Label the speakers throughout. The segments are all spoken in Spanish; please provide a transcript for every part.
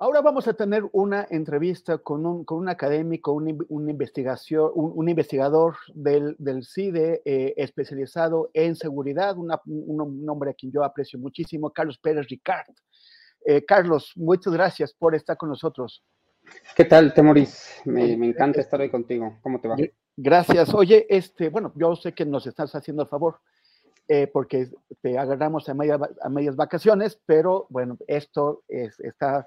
Speaker 1: Ahora vamos a tener una entrevista con un, con un académico, un, in- un investigación, un, un investigador del, del CIDE eh, especializado en seguridad, una- un, hombre a quien yo aprecio muchísimo, Carlos Pérez Ricard. Eh, Carlos, muchas gracias por estar con nosotros.
Speaker 2: ¿Qué tal, Temoris? Me, me encanta estar hoy contigo. ¿Cómo te va?
Speaker 1: Gr- Gracias. Oye, este, bueno, yo sé que nos estás haciendo el favor eh, porque te agarramos a, media- a medias vacaciones, pero bueno, esto es, está,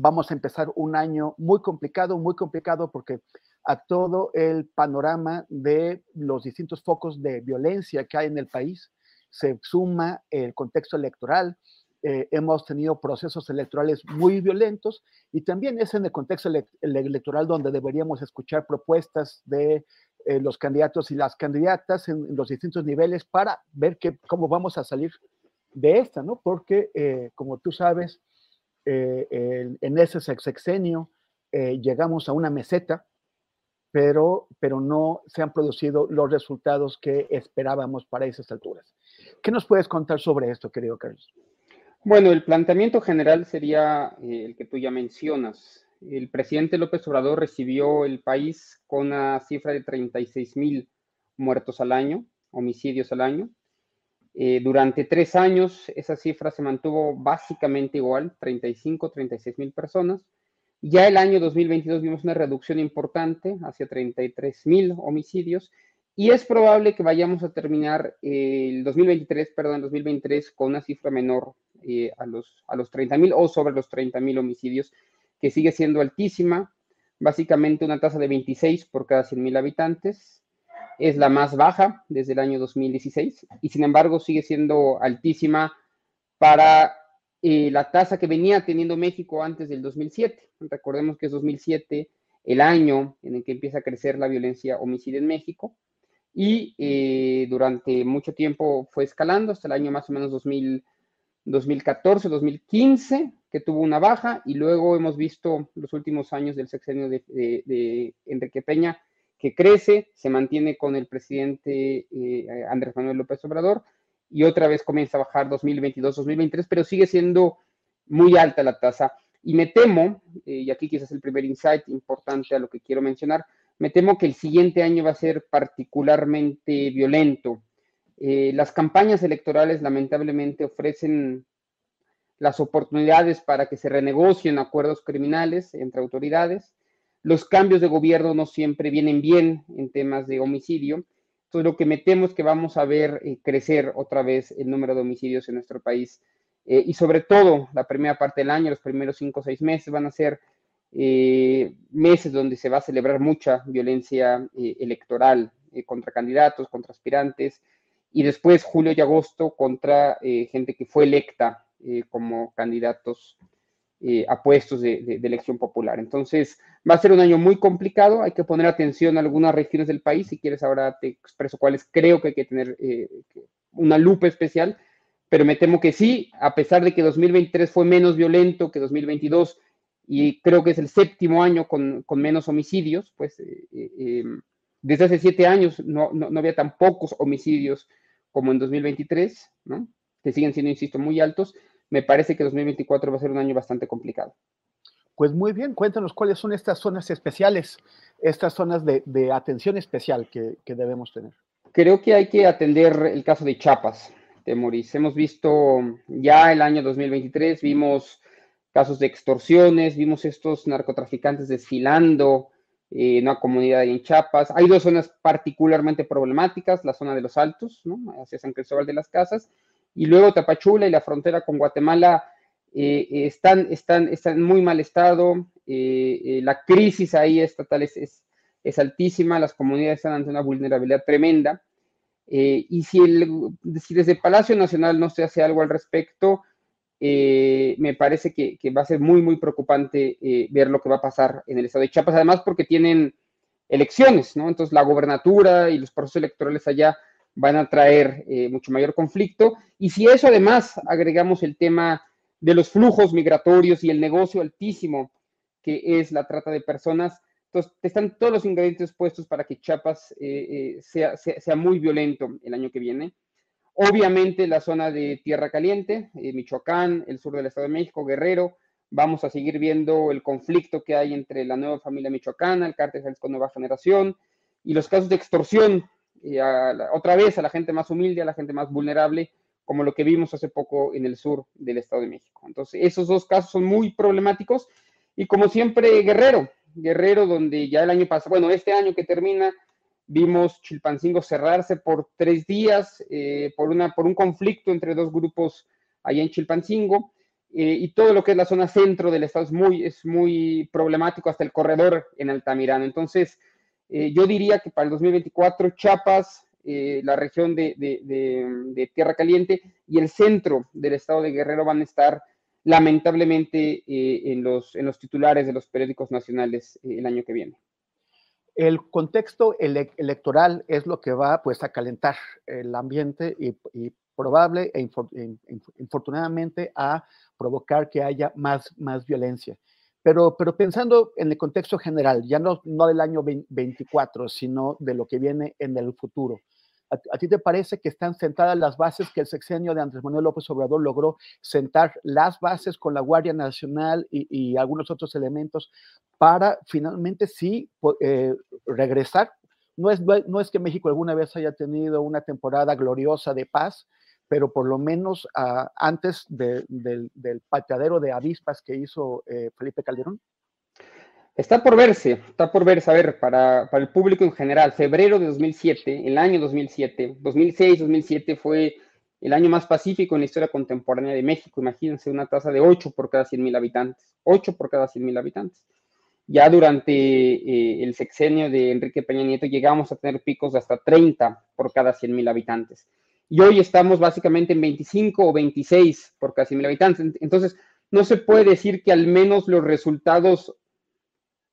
Speaker 1: vamos a empezar un año muy complicado, muy complicado porque a todo el panorama de los distintos focos de violencia que hay en el país se suma el contexto electoral. Eh, hemos tenido procesos electorales muy violentos y también es en el contexto ele- el electoral donde deberíamos escuchar propuestas de eh, los candidatos y las candidatas en, los distintos niveles para ver que, cómo vamos a salir de esta, ¿no? Porque, eh, como tú sabes, el- en ese sex- sexenio eh, llegamos a una meseta, pero, pero no se han producido los resultados que esperábamos para esas alturas. ¿Qué nos puedes contar sobre esto, querido Carlos?
Speaker 2: Bueno, el planteamiento general sería eh, el que tú ya mencionas. El presidente López Obrador recibió el país con una cifra de 36 mil muertos al año, homicidios al año. Eh, durante tres años esa cifra se mantuvo básicamente igual, 35, 36 mil personas. Ya el año 2022 vimos una reducción importante, hacia 33 mil homicidios, y es probable que vayamos a terminar eh, el 2023, perdón, 2023 con una cifra menor eh, a los, a los 30 mil o sobre los 30 mil homicidios, que sigue siendo altísima, básicamente una tasa de 26 por cada 100 mil habitantes. Es la más baja desde el año 2016 y sin embargo sigue siendo altísima para eh, la tasa que venía teniendo México antes del 2007. Recordemos que es 2007 el año en el que empieza a crecer la violencia homicida en México y eh, durante mucho tiempo fue escalando hasta el año más o menos 2000, 2014, 2015, que tuvo una baja y luego hemos visto los últimos años del sexenio de, Enrique Peña que crece, se mantiene con el presidente eh, Andrés Manuel López Obrador y otra vez comienza a bajar 2022, 2023, pero sigue siendo muy alta la tasa. Y me temo, eh, y aquí quizás el primer insight importante a lo que quiero mencionar, me temo que el siguiente año va a ser particularmente violento. Eh, las campañas electorales lamentablemente ofrecen las oportunidades para que se renegocien acuerdos criminales entre autoridades. Los cambios de gobierno no siempre vienen bien en temas de homicidio. Entonces, lo que me temo es que vamos a ver eh, crecer otra vez el número de homicidios en nuestro país eh, y sobre todo la primera parte del año, los primeros cinco o seis meses van a ser eh, meses donde se va a celebrar mucha violencia electoral contra candidatos, contra aspirantes, y después julio y agosto contra gente que fue electa como candidatos eh, a puestos de, elección popular. Entonces, va a ser un año muy complicado, hay que poner atención a algunas regiones del país, si quieres ahora te expreso cuáles creo que hay que tener eh, una lupa especial, pero me temo que sí, a pesar de que 2023 fue menos violento que 2022 y creo que es el séptimo año con, menos homicidios, pues eh, desde hace siete años no, no, había tan pocos homicidios como en 2023, ¿no? que siguen siendo, insisto, muy altos me parece que 2024 va a ser un año bastante complicado.
Speaker 1: Pues muy bien, cuéntanos cuáles son estas zonas especiales, estas zonas de, atención especial que, debemos tener.
Speaker 2: Creo que hay que atender el caso de Chiapas, de Moris. Hemos visto ya el año 2023, vimos casos de extorsiones, vimos estos narcotraficantes desfilando en una comunidad en Chiapas. Hay dos zonas particularmente problemáticas, la zona de los Altos, ¿no? hacia San Cristóbal de las Casas, y luego Tapachula y la frontera con Guatemala eh, eh, están, están, están en muy mal estado, eh, la crisis ahí estatal es, es, altísima, las comunidades están ante una vulnerabilidad tremenda, y si, el, si desde Palacio Nacional no se hace algo al respecto, me parece que, que, va a ser muy, muy preocupante ver lo que va a pasar en el estado de Chiapas, además porque tienen elecciones, ¿no? Entonces la gobernatura y los procesos electorales allá van a traer eh, mucho mayor conflicto. Y si eso además agregamos el tema de los flujos migratorios y el negocio altísimo que es la trata de personas, entonces están todos los ingredientes puestos para que Chiapas eh, eh, sea, sea, muy violento el año que viene. Obviamente la zona de Tierra Caliente, Michoacán, el sur del Estado de México, Guerrero, vamos a seguir viendo el conflicto que hay entre la nueva familia michoacana, el cártel Jalisco Nueva Generación, y los casos de extorsión y otra vez a la gente más humilde, a la gente más vulnerable, como lo que vimos hace poco en el sur del Estado de México. Entonces, esos dos casos son muy problemáticos y como siempre, Guerrero, Guerrero donde ya el año pasado, bueno, este año que termina, vimos Chilpancingo cerrarse por tres días eh, por, una, por un conflicto entre dos grupos allá en Chilpancingo. Eh, y todo lo que es la zona centro del estado es muy, es muy problemático, hasta el corredor en Altamirano. Entonces, eh, yo diría que para el 2024 Chiapas, eh, la región de, Tierra Caliente y el centro del estado de Guerrero van a estar lamentablemente eh, en, los, en los titulares de los periódicos nacionales el año que viene.
Speaker 1: El contexto electoral es lo que va pues, a calentar el ambiente y, probable e infortunadamente a provocar que haya más, más violencia. Pero, pero pensando en el contexto general, ya no, no del año 24, sino de lo que viene en el futuro, ¿a, ti te parece que están sentadas las bases que el sexenio de Andrés Manuel López Obrador logró sentar las bases con la Guardia Nacional y, algunos otros elementos para finalmente sí eh, regresar? No es, no es que México alguna vez haya tenido una temporada gloriosa de paz, pero por lo menos ah, antes del, pateadero de avispas que hizo eh, Felipe Calderón?
Speaker 2: Está por verse, está por verse, a ver, para, para, el público en general, febrero de 2007, el año 2007, 2006, 2007 fue el año más pacífico en la historia contemporánea de México. Imagínense una tasa de 8 por cada 100 mil habitantes, 8 por cada 100 mil habitantes. Ya durante eh, el sexenio de Enrique Peña Nieto llegamos a tener picos de hasta 30 por cada 100 mil habitantes y hoy estamos básicamente en 25 o 26 por casi mil habitantes. Entonces, no se puede decir que al menos los resultados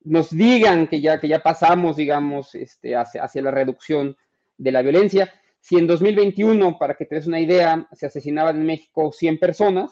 Speaker 2: nos digan que ya, que ya pasamos, digamos, este, hacia, hacia la reducción de la violencia. Si en 2021, para que te des una idea, se asesinaban en México 100 personas,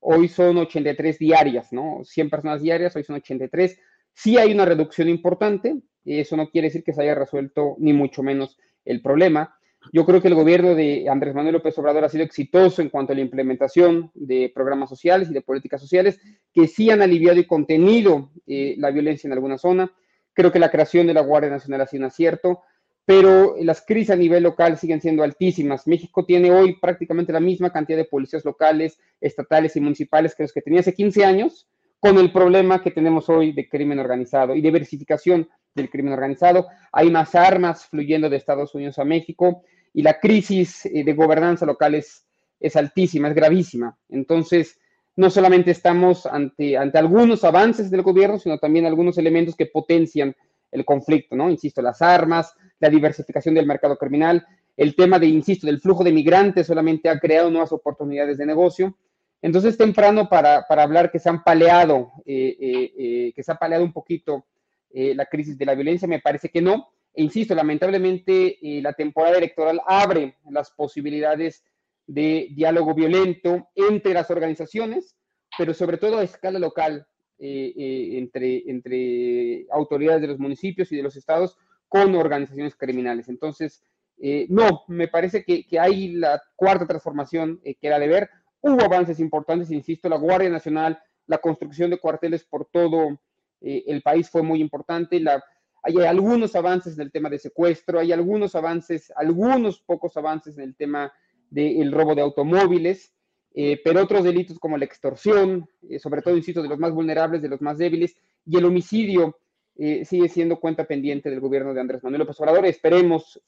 Speaker 2: hoy son 83 diarias, ¿no? 100 personas diarias, hoy son 83. Sí hay una reducción importante, eso no quiere decir que se haya resuelto ni mucho menos el problema. Yo creo que el gobierno de Andrés Manuel López Obrador ha sido exitoso en cuanto a la implementación de programas sociales y de políticas sociales que sí han aliviado y contenido eh, la violencia en alguna zona. Creo que la creación de la Guardia Nacional ha sido un acierto, pero las crisis a nivel local siguen siendo altísimas. México tiene hoy prácticamente la misma cantidad de policías locales, estatales y municipales que los que tenía hace 15 años, con el problema que tenemos hoy de crimen organizado y diversificación del crimen organizado. Hay más armas fluyendo de Estados Unidos a México y la crisis eh, de gobernanza local es, es altísima, es gravísima. Entonces, no solamente estamos ante, ante algunos avances del gobierno, sino también algunos elementos que potencian el conflicto, ¿no? Insisto, las armas, la diversificación del mercado criminal, el tema de, insisto, del flujo de migrantes solamente ha creado nuevas oportunidades de negocio. Entonces, temprano para, para hablar que se han paleado, eh, eh, que se ha paleado un poquito la crisis de la violencia, me parece que no. Insisto, lamentablemente la temporada electoral abre las posibilidades de diálogo violento entre las organizaciones, pero sobre todo a escala local, entre, entre autoridades de los municipios y de los estados con organizaciones criminales. Entonces, no, me parece que, que, hay la cuarta transformación que era de ver Hubo avances importantes, insisto, la Guardia Nacional, la construcción de cuarteles por todo eh, el país fue muy importante. La, hay algunos avances en el tema de secuestro, hay algunos avances, algunos pocos avances en el tema del robo de automóviles, eh, pero otros delitos como la extorsión, eh, sobre todo, insisto, de los más vulnerables, de los más débiles, y el homicidio sigue siendo cuenta pendiente del gobierno de Andrés Manuel López Obrador. Esperemos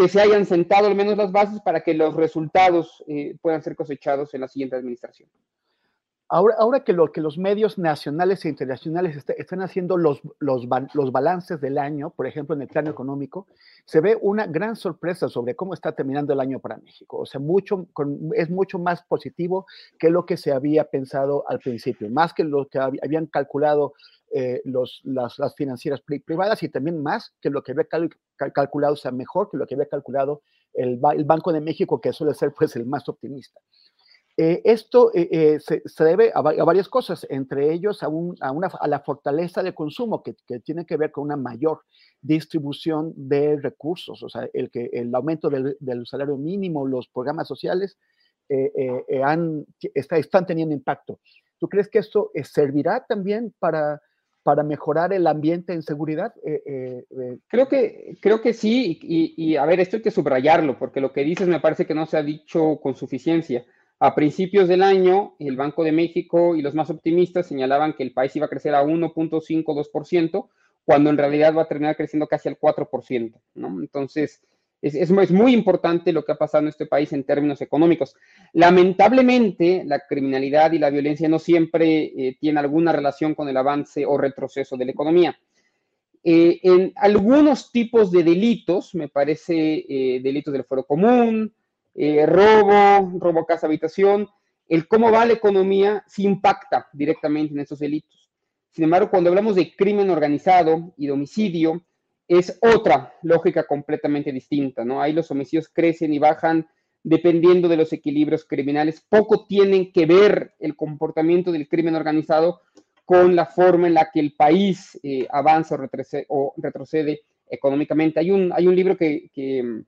Speaker 2: que se hayan sentado al menos las bases para que los resultados eh, puedan ser cosechados en la siguiente administración.
Speaker 1: Ahora, que, lo, que los medios nacionales e internacionales están haciendo los, los, los, balances del año, por ejemplo, en el plano económico, se ve una gran sorpresa sobre cómo está terminando el año para México. O sea, mucho, es mucho más positivo que lo que se había pensado al principio, más que lo que habían calculado eh, las, las, financieras privadas y también más que lo que había calculado, o sea, mejor que lo que había calculado el, el, Banco de México, que suele ser pues el más optimista. Eh, esto eh, se, se, debe a, varias cosas, entre ellos a, un, a, una, a la fortaleza de consumo que, que, tiene que ver con una mayor distribución de recursos, o sea, el, que, el aumento del, del salario mínimo, los programas sociales han, está, están teniendo impacto. ¿Tú crees que esto servirá también para para mejorar el ambiente en seguridad? Eh,
Speaker 2: eh, eh, creo, que, creo que sí, y, a ver, esto hay que subrayarlo, porque lo que dices me parece que no se ha dicho con suficiencia. A principios del año, el Banco de México y los más optimistas señalaban que el país iba a crecer a 1.52%, cuando en realidad va a terminar creciendo casi al 4%, ¿no? Entonces, es, muy importante lo que ha pasado en este país en términos económicos. Lamentablemente, la criminalidad y la violencia no siempre eh, tienen alguna relación con el avance o retroceso de la economía. Eh, en algunos tipos de delitos, me parece eh, delitos del fuero común, robo, robo casa habitación, el cómo va la economía sí impacta directamente en esos delitos. Sin embargo, cuando hablamos de crimen organizado y de homicidio, es otra lógica completamente distinta, ¿no? Ahí los homicidios crecen y bajan dependiendo de los equilibrios criminales. Poco tienen que ver el comportamiento del crimen organizado con la forma en la que el país eh, avanza o retrocede, económicamente. Hay un, hay un libro que,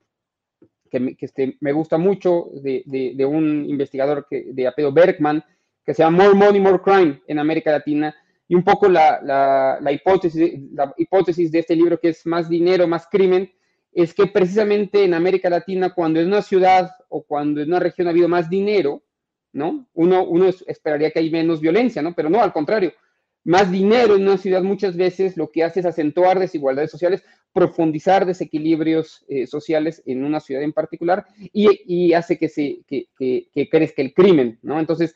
Speaker 2: que, este, me gusta mucho de, un investigador que, de apellido Bergman, que se llama More Money, More Crime en América Latina, y un poco la, hipótesis, la hipótesis de este libro, que es más dinero, más crimen, es que precisamente en América Latina, cuando en una ciudad o cuando en una región ha habido más dinero, ¿no? Uno, uno esperaría que hay menos violencia, ¿no? Pero no, al contrario. Más dinero en una ciudad muchas veces lo que hace es acentuar desigualdades sociales, profundizar desequilibrios eh, sociales en una ciudad en particular y, hace que, se, que, que, que crezca el crimen, ¿no? Entonces,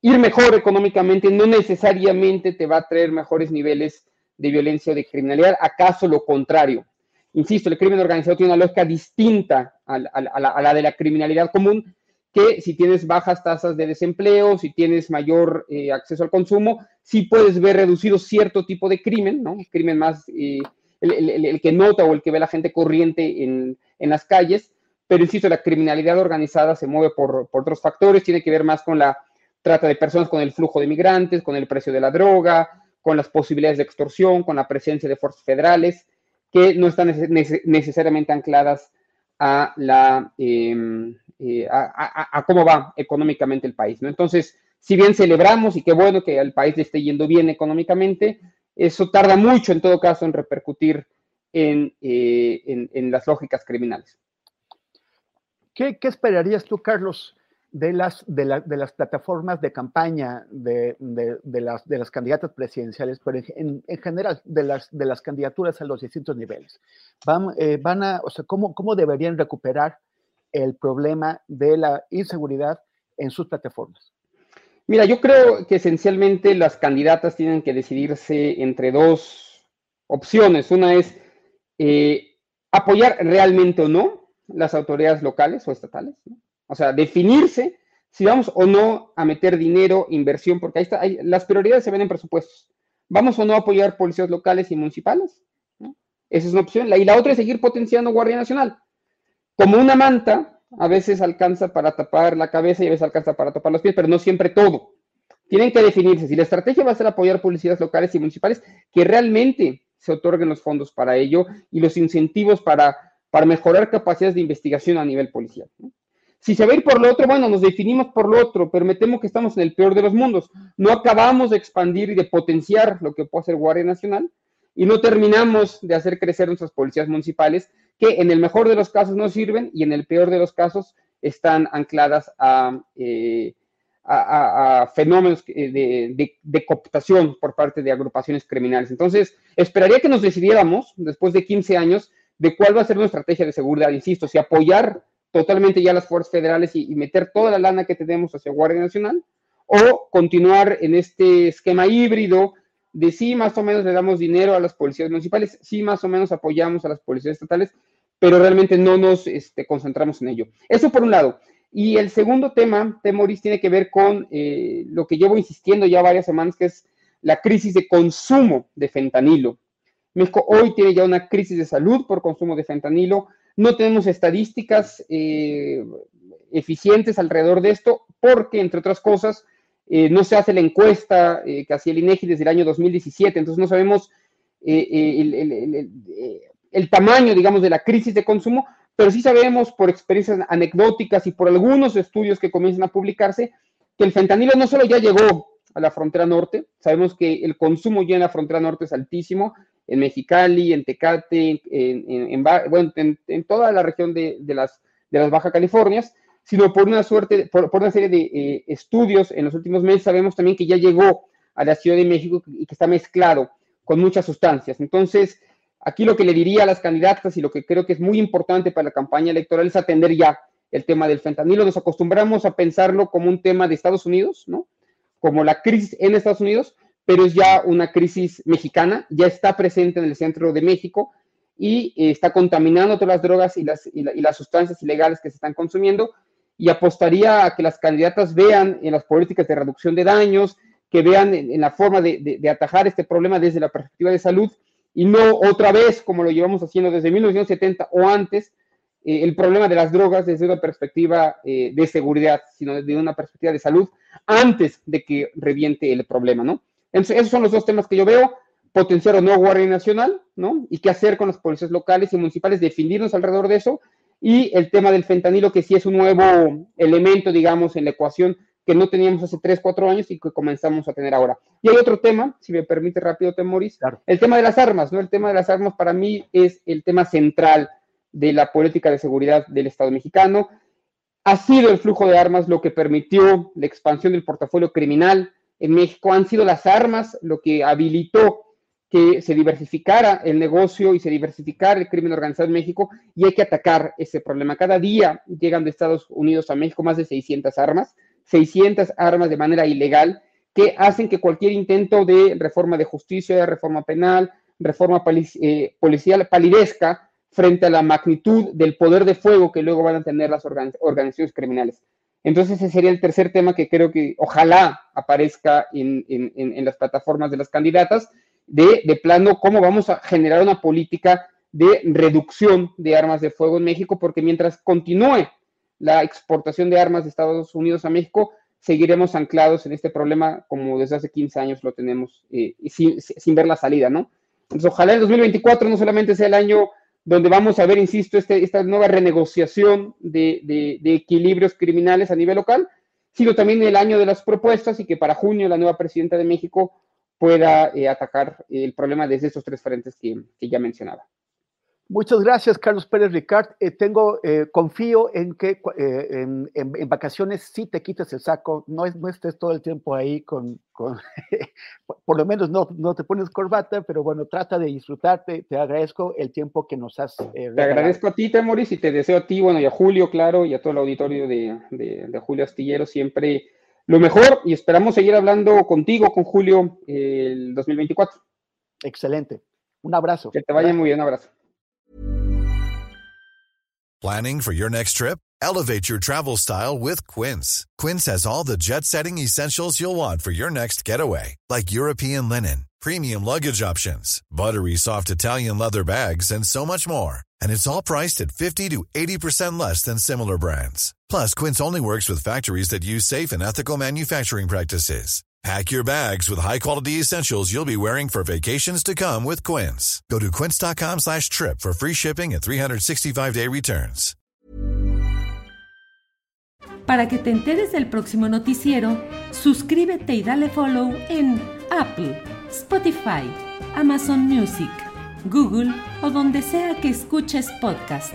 Speaker 2: ir mejor económicamente no necesariamente te va a traer mejores niveles de violencia o de criminalidad, acaso lo contrario. Insisto, el crimen organizado tiene una lógica distinta a, la, de la criminalidad común, que si tienes bajas tasas de desempleo, si tienes mayor eh, acceso al consumo, sí puedes ver reducido cierto tipo de crimen, ¿no? Crimen más, eh, el, que nota o el que ve la gente corriente en, las calles, pero insisto, la criminalidad organizada se mueve por, por otros factores, tiene que ver más con la Trata de personas con el flujo de migrantes, con el precio de la droga, con las posibilidades de extorsión, con la presencia de fuerzas federales, que no están necesariamente ancladas a, la, em, eh, a, cómo va económicamente el país. ¿no? Entonces, si bien celebramos y qué bueno que al país le esté yendo bien económicamente, eso tarda mucho en todo caso en repercutir en, eh, las lógicas criminales.
Speaker 1: ¿Qué, ¿Qué, esperarías tú, Carlos, de las, de, las plataformas de campaña de, las, de las candidatas presidenciales, pero en, general de las, de las candidaturas a los distintos niveles. Van, eh, van a, o sea, ¿cómo, ¿cómo, deberían recuperar el problema de la inseguridad en sus plataformas?
Speaker 2: Mira, yo creo que esencialmente las candidatas tienen que decidirse entre dos opciones. Una es eh, apoyar realmente o no las autoridades locales o estatales. O sea, definirse si vamos o no a meter dinero, inversión, porque ahí está, las prioridades se ven en presupuestos. ¿Vamos o no a apoyar policías locales y municipales? Esa es una opción. y la otra es seguir potenciando Guardia Nacional. Como una manta, a veces alcanza para tapar la cabeza y a veces alcanza para tapar los pies, pero no siempre todo. Tienen que definirse si la estrategia va a ser apoyar policías locales y municipales, que realmente se otorguen los fondos para ello y los incentivos para, para mejorar capacidades de investigación a nivel policial. Si se va a ir por lo otro, bueno, nos definimos por lo otro, pero me temo que estamos en el peor de los mundos. No acabamos de expandir y de potenciar lo que puede hacer Guardia Nacional y no terminamos de hacer crecer nuestras policías municipales, que en el mejor de los casos no sirven y en el peor de los casos están ancladas a, eh, fenómenos de, de, cooptación por parte de agrupaciones criminales. Entonces, esperaría que nos decidiéramos, después de 15 años, de cuál va a ser nuestra estrategia de seguridad, insisto, si apoyar totalmente ya las fuerzas federales y, y, meter toda la lana que tenemos hacia Guardia Nacional, o continuar en este esquema híbrido de sí, más o menos le damos dinero a las policías municipales, sí, más o menos apoyamos a las policías estatales, pero realmente no nos este, concentramos en ello. Eso por un lado. Y el segundo tema, Temoris, tiene que ver con eh, lo que llevo insistiendo ya varias semanas, que es la crisis de consumo de fentanilo. México hoy tiene ya una crisis de salud por consumo de fentanilo. No tenemos estadísticas eh, eficientes alrededor de esto, porque, entre otras cosas, eh, no se hace la encuesta eh, que hacía el INEGI desde el año 2017, entonces no sabemos eh, el, tamaño, digamos, de la crisis de consumo, pero sí sabemos por experiencias anecdóticas y por algunos estudios que comienzan a publicarse que el fentanilo no solo ya llegó a la frontera norte, sabemos que el consumo ya en la frontera norte es altísimo, en Mexicali, en Tecate, en, toda la región de, las, de Baja Californias, sino por una suerte, por, una serie de eh, estudios en los últimos meses sabemos también que ya llegó a la Ciudad de México y que está mezclado con muchas sustancias. Entonces, aquí lo que le diría a las candidatas y lo que creo que es muy importante para la campaña electoral es atender ya el tema del fentanilo. Nos acostumbramos a pensarlo como un tema de Estados Unidos, ¿no? Como la crisis en Estados Unidos, pero es ya una crisis mexicana, ya está presente en el centro de México y eh, está contaminando todas las drogas y las, y las sustancias ilegales que se están consumiendo y apostaría a que las candidatas vean en las políticas de reducción de daños, que vean en, la forma de, atajar este problema desde la perspectiva de salud y no otra vez, como lo llevamos haciendo desde 1970 o antes, eh, el problema de las drogas desde una perspectiva eh, de seguridad, sino desde una perspectiva de salud antes de que reviente el problema, ¿no? Entonces, esos son los dos temas que yo veo, potenciar o no Guardia Nacional, ¿no? Y qué hacer con las policías locales y municipales, definirnos alrededor de eso y el tema del fentanilo, que sí es un nuevo elemento, digamos, en la ecuación que no teníamos hace 3, 4 años y que comenzamos a tener ahora. Y hay otro tema, si me permite rápido, Temoris, el tema de las armas, ¿no? El tema de las armas para mí es el tema central de la política de seguridad del Estado mexicano. Ha sido el flujo de armas lo que permitió la expansión del portafolio criminal en México, han sido las armas lo que habilitó que se diversificara el negocio y se diversificara el crimen organizado en México y hay que atacar ese problema. Cada día llegan de Estados Unidos a México más de 600 armas, 600 armas de manera ilegal que hacen que cualquier intento de reforma de justicia, de reforma penal, reforma eh, policial palidezca frente a la magnitud del poder de fuego que luego van a tener las organizaciones criminales. Entonces ese sería el tercer tema que creo que ojalá aparezca en, en las plataformas de las candidatas de, plano cómo vamos a generar una política de reducción de armas de fuego en México, porque mientras continúe la exportación de armas de Estados Unidos a México, seguiremos anclados en este problema como desde hace 15 años lo tenemos eh, sin, sin, ver la salida, ¿no? Entonces, ojalá el 2024 no solamente sea el año donde vamos a ver, insisto, este, esta nueva renegociación de, de, de, equilibrios criminales a nivel local, sino también el año de las propuestas y que para junio la nueva presidenta de México pueda eh, atacar el problema desde esos tres frentes que, ya mencionaba.
Speaker 1: Muchas gracias, Carlos Pérez Ricard. Eh, tengo, eh, confío en que eh, en, en, vacaciones sí te quites el saco, no, es, no estés todo el tiempo ahí con, con por lo menos no, no te pones corbata, pero bueno, trata de disfrutarte. Te agradezco el tiempo que nos has.
Speaker 2: te agradezco a ti, Temoris, y te deseo a ti, bueno, y a Julio, claro, y a todo el auditorio de, de, de Julio Astillero siempre lo mejor y esperamos seguir hablando contigo, con Julio, el 2024.
Speaker 1: Excelente. Un abrazo.
Speaker 2: Que te vaya muy bien, un abrazo.
Speaker 3: Planning for your next trip? Elevate your travel style with Quince. Quince has all the jet setting essentials you'll want for your next getaway, like European linen, premium luggage options, buttery soft Italian leather bags, and so much more. And it's all priced at 50 to 80% less than similar brands. Plus, Quince only works with factories that use safe and ethical manufacturing practices. Pack your bags with high-quality essentials you'll be wearing for vacations to come with Quince. Go to quince.com slash trip for free shipping and 365-day returns.
Speaker 4: Para que te enteres del próximo noticiero, suscríbete y dale follow en Apple, Spotify, Amazon Music, Google o donde sea que escuches podcast.